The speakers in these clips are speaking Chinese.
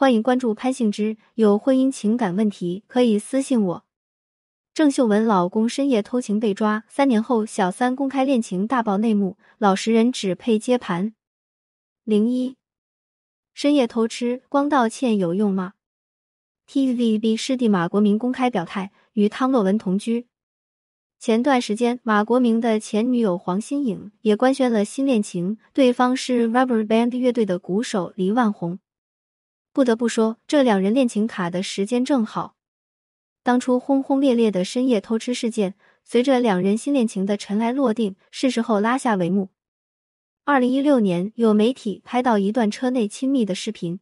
欢迎关注潘幸之，有婚姻情感问题可以私信我。郑秀文老公深夜偷情被抓，三年后小三公开恋情大爆内幕，老实人只配接盘。零一，深夜偷吃光道歉有用吗？TVB 师弟马国明公开表态，与汤洛雯同居。前段时间，马国明的前女友黄心颖也官宣了新恋情，对方是 Rubberband 乐队的鼓手黎万红。不得不说，这两人恋情卡的时间正好。当初轰轰烈烈的深夜偷吃事件，随着两人新恋情的尘埃落定，是时候拉下帷幕。二零一六年，有媒体拍到一段车内亲密的视频，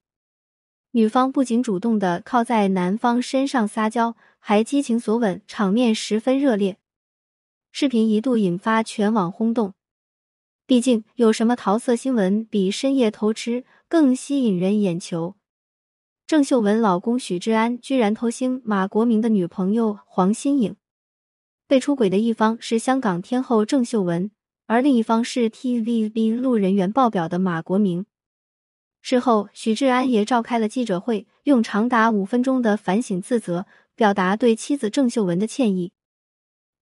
女方不仅主动的靠在男方身上撒娇，还激情索吻，场面十分热烈。视频一度引发全网轰动。毕竟，有什么桃色新闻比深夜偷吃更吸引人眼球？郑秀文老公许志安居然偷腥马国明的女朋友黄心颖，被出轨的一方是香港天后郑秀文，而另一方是 TVB 路人缘爆表的马国明。事后，许志安也召开了记者会，用长达五分钟的反省自责，表达对妻子郑秀文的歉意。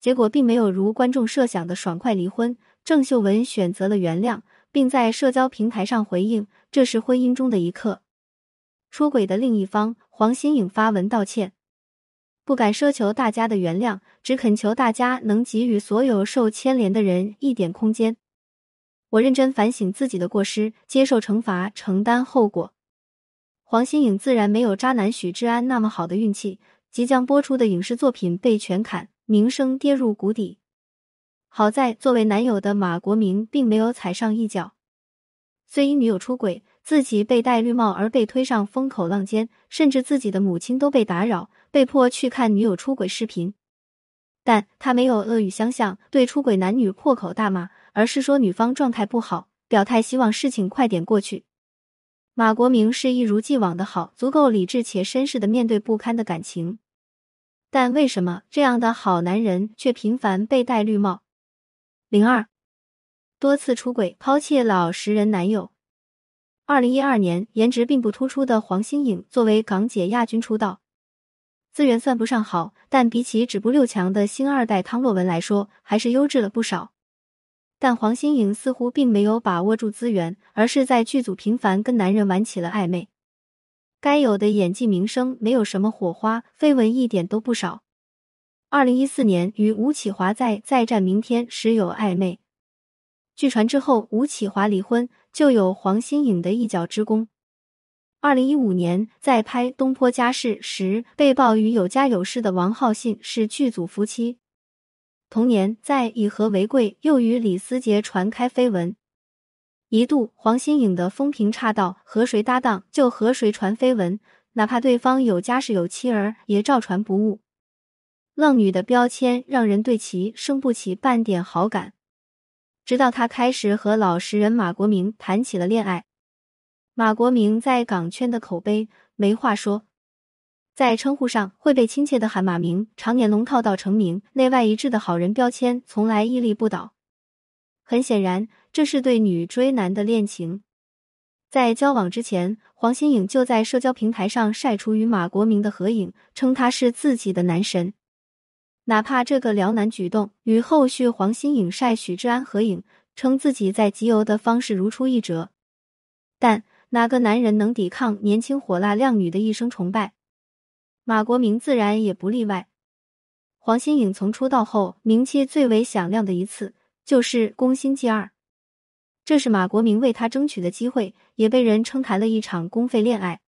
结果并没有如观众设想的爽快离婚，郑秀文选择了原谅，并在社交平台上回应：“这是婚姻中的一刻。”出轨的另一方黄心颖发文道歉，不敢奢求大家的原谅，只恳求大家能给予所有受牵连的人一点空间。我认真反省自己的过失，接受惩罚，承担后果。黄心颖自然没有渣男许志安那么好的运气，即将播出的影视作品被全砍，名声跌入谷底。好在作为男友的马国明并没有踩上一脚，虽因女友出轨。自己被戴绿帽而被推上风口浪尖，甚至自己的母亲都被打扰，被迫去看女友出轨视频。但他没有恶语相向，对出轨男女破口大骂，而是说女方状态不好，表态希望事情快点过去。马国明是一如既往的好，足够理智且绅士的面对不堪的感情。但为什么这样的好男人却频繁被戴绿帽？零二多次出轨，抛弃老实人男友。二零一二年，颜值并不突出的黄心颖作为港姐亚军出道，资源算不上好，但比起止步六强的星二代汤洛雯来说，还是优质了不少。但黄心颖似乎并没有把握住资源，而是在剧组频繁跟男人玩起了暧昧，该有的演技、名声没有什么火花，绯闻一点都不少。二零一四年与吴启华在《再战明天》时有暧昧。据传之后，吴启华离婚，就有黄心颖的一脚之功。二零一五年在拍《东坡家事》时，被曝与有家有室的王浩信是剧组夫妻。同年在《以和为贵》又与李思杰传开绯闻，一度黄心颖的风评差到和谁搭档就和谁传绯闻，哪怕对方有家室有妻儿，也照传不误。浪女的标签让人对其生不起半点好感。直到他开始和老实人马国明谈起了恋爱，马国明在港圈的口碑没话说，在称呼上会被亲切的喊马明，常年龙套到成名，内外一致的好人标签从来屹立不倒。很显然，这是对女追男的恋情。在交往之前，黄心颖就在社交平台上晒出与马国明的合影，称他是自己的男神。哪怕这个撩男举动与后续黄心颖晒许志安合影，称自己在集邮的方式如出一辙，但哪个男人能抵抗年轻火辣靓女的一生崇拜？马国明自然也不例外。黄心颖从出道后名气最为响亮的一次，就是《宫心计二》，这是马国明为她争取的机会，也被人称谈了一场公费恋爱。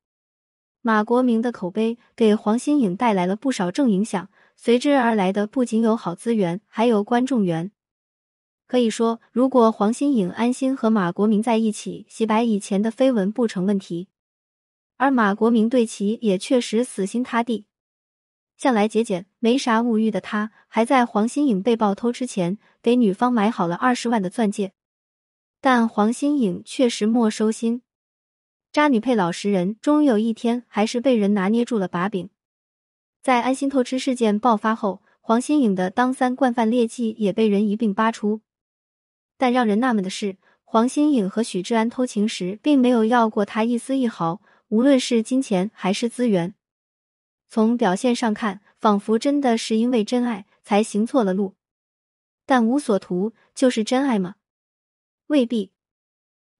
马国明的口碑给黄心颖带来了不少正影响。随之而来的不仅有好资源，还有观众缘。可以说，如果黄心颖安心和马国明在一起，洗白以前的绯闻不成问题。而马国明对其也确实死心塌地。向来节俭、没啥物欲的他，还在黄心颖被曝偷吃前，给女方买好了二十万的钻戒。但黄心颖确实没收心，渣女配老实人，终于有一天还是被人拿捏住了把柄。在安心偷吃事件爆发后，黄心颖的当三惯犯劣迹也被人一并扒出。但让人纳闷的是，黄心颖和许志安偷情时，并没有要过他一丝一毫。无论是金钱还是资源。从表现上看，仿佛真的是因为真爱才行错了路。但无所图就是真爱吗？未必。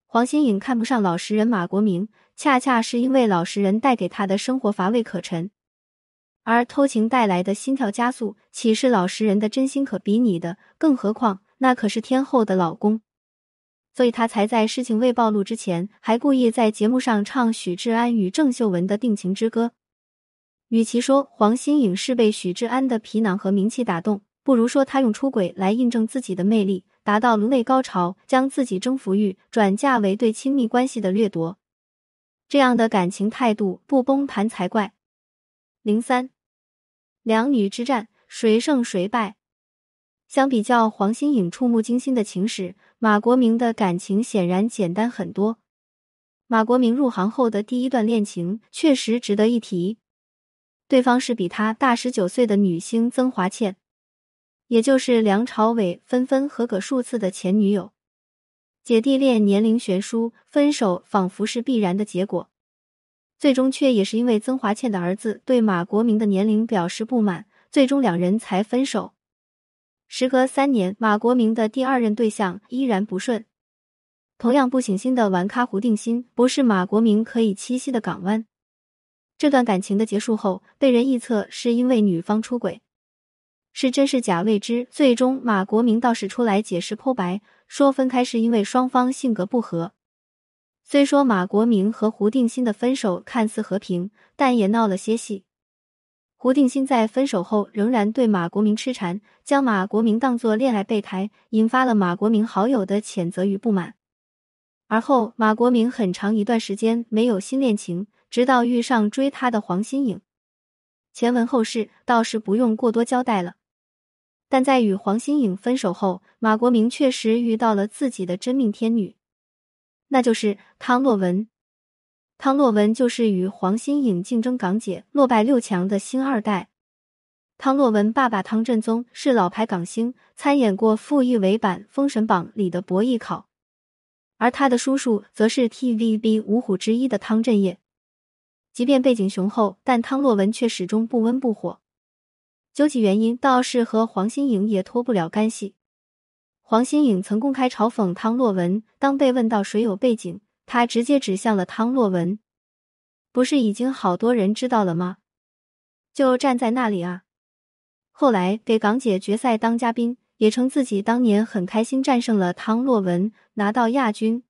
黄新颖看不上老实人马国明，恰恰是因为老实人带给他的生活乏味可陈，而偷情带来的心跳加速，岂是老实人的真心可比拟的？更何况那可是天后的老公，所以他才在事情未暴露之前，还故意在节目上唱许志安与郑秀文的定情之歌。与其说黄新颖是被许志安的皮囊和名气打动，不如说他用出轨来印证自己的魅力。达到颅内高潮，将自己征服欲转嫁为对亲密关系的掠夺，这样的感情态度不崩盘才怪。零三，两女之战，谁胜谁败？相比较黄心颖触目惊心的情史，马国明的感情显然简单很多。马国明入行后的第一段恋情确实值得一提，对方是比他大十九岁的女星曾华倩。也就是梁朝伟分分合合数次的前女友，姐弟恋年龄悬殊，分手仿佛是必然的结果，最终却也是因为曾华倩的儿子对马国明的年龄表示不满，最终两人才分手。时隔三年，马国明的第二任对象依然不顺，同样不省心的玩咖胡定欣，不是马国明可以栖息的港湾。这段感情的结束后，被人臆测是因为女方出轨。是真是假未知，最终马国明倒是出来解释剖白，说分开是因为双方性格不合。虽说马国明和胡定欣的分手看似和平，但也闹了些戏。胡定欣在分手后仍然对马国明痴缠，将马国明当作恋爱备胎，引发了马国明好友的谴责与不满。而后马国明很长一段时间没有新恋情，直到遇上追他的黄心颖。前文后事倒是不用过多交代了。但在与黄心颖分手后，马国明确实遇到了自己的真命天女，那就是汤洛雯。汤洛雯就是与黄心颖竞争港姐落败六强的星二代。汤洛雯爸爸汤振宗是老牌港星，参演过傅艺伟版《封神榜》里的博弈考，而他的叔叔则是 TVB 五虎之一的汤镇业。即便背景雄厚，但汤洛雯却始终不温不火。究其原因，倒是和黄心颖也脱不了干系。黄心颖曾公开嘲讽汤洛雯，当被问到谁有背景，她直接指向了汤洛雯。不是已经好多人知道了吗？就站在那里啊！后来给港姐决赛当嘉宾，也称自己当年很开心战胜了汤洛雯，拿到亚军。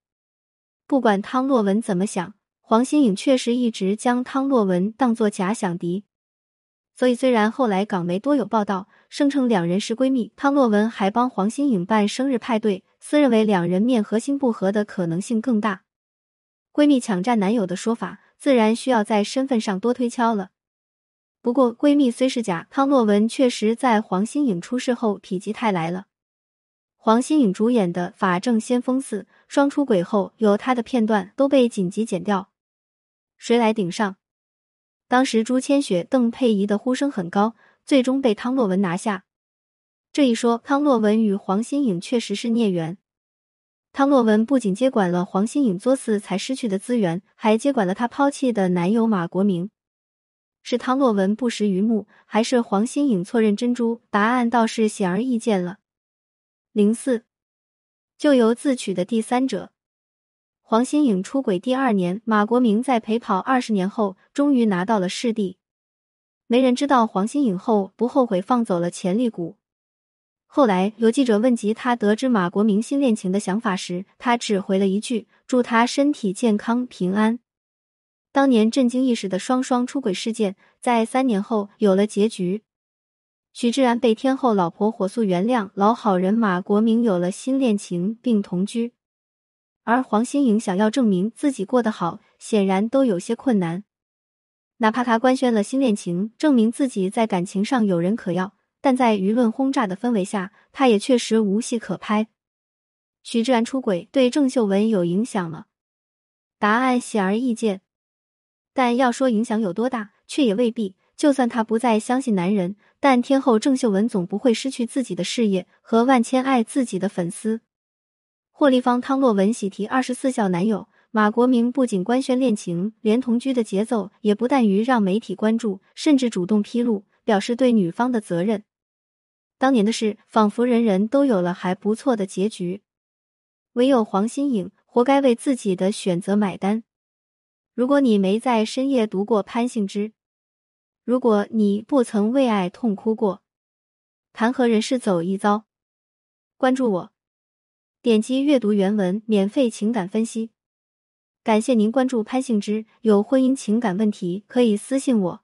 不管汤洛雯怎么想，黄心颖确实一直将汤洛雯当作假想敌。所以，虽然后来港媒多有报道声称两人是闺蜜，汤洛雯还帮黄心颖办生日派对，私认为两人面和心不合的可能性更大。闺蜜抢占男友的说法，自然需要在身份上多推敲了。不过，闺蜜虽是假，汤洛雯确实在黄心颖出事后否极泰来了。黄心颖主演的《法证先锋四》双出轨后，有她的片段都被紧急剪掉，谁来顶上？当时朱千雪、邓佩仪的呼声很高，最终被汤洛雯拿下。这一说，汤洛雯与黄心颖确实是孽缘。汤洛雯不仅接管了黄心颖作死才失去的资源，还接管了她抛弃的男友马国明。是汤洛雯不识榆木，还是黄心颖错认珍珠？答案倒是显而易见了。零四，咎由自取的第三者。黄心颖出轨第二年，马国明在陪跑二十年后，终于拿到了视帝。没人知道黄心颖后不后悔放走了潜力股。后来有记者问及他得知马国明新恋情的想法时，他只回了一句：“祝他身体健康平安。”当年震惊一时的双双出轨事件，在三年后有了结局。许志安被天后老婆火速原谅，老好人马国明有了新恋情并同居。而黄心颖想要证明自己过得好，显然都有些困难。哪怕她官宣了新恋情，证明自己在感情上有人可要，但在舆论轰炸的氛围下，她也确实无戏可拍。许志安出轨对郑秀文有影响吗？答案显而易见。但要说影响有多大，却也未必。就算她不再相信男人，但天后郑秀文总不会失去自己的事业和万千爱自己的粉丝。霍利方汤洛雯喜提二十四孝男友，马国明不仅官宣恋情，连同居的节奏也不但于让媒体关注，甚至主动披露，表示对女方的责任。当年的事，仿佛人人都有了还不错的结局，唯有黄心颖活该为自己的选择买单。如果你没在深夜读过潘幸之，如果你不曾为爱痛哭过，谈何人世走一遭？关注我，点击阅读原文，免费情感分析。感谢您关注潘幸之，有婚姻情感问题可以私信我。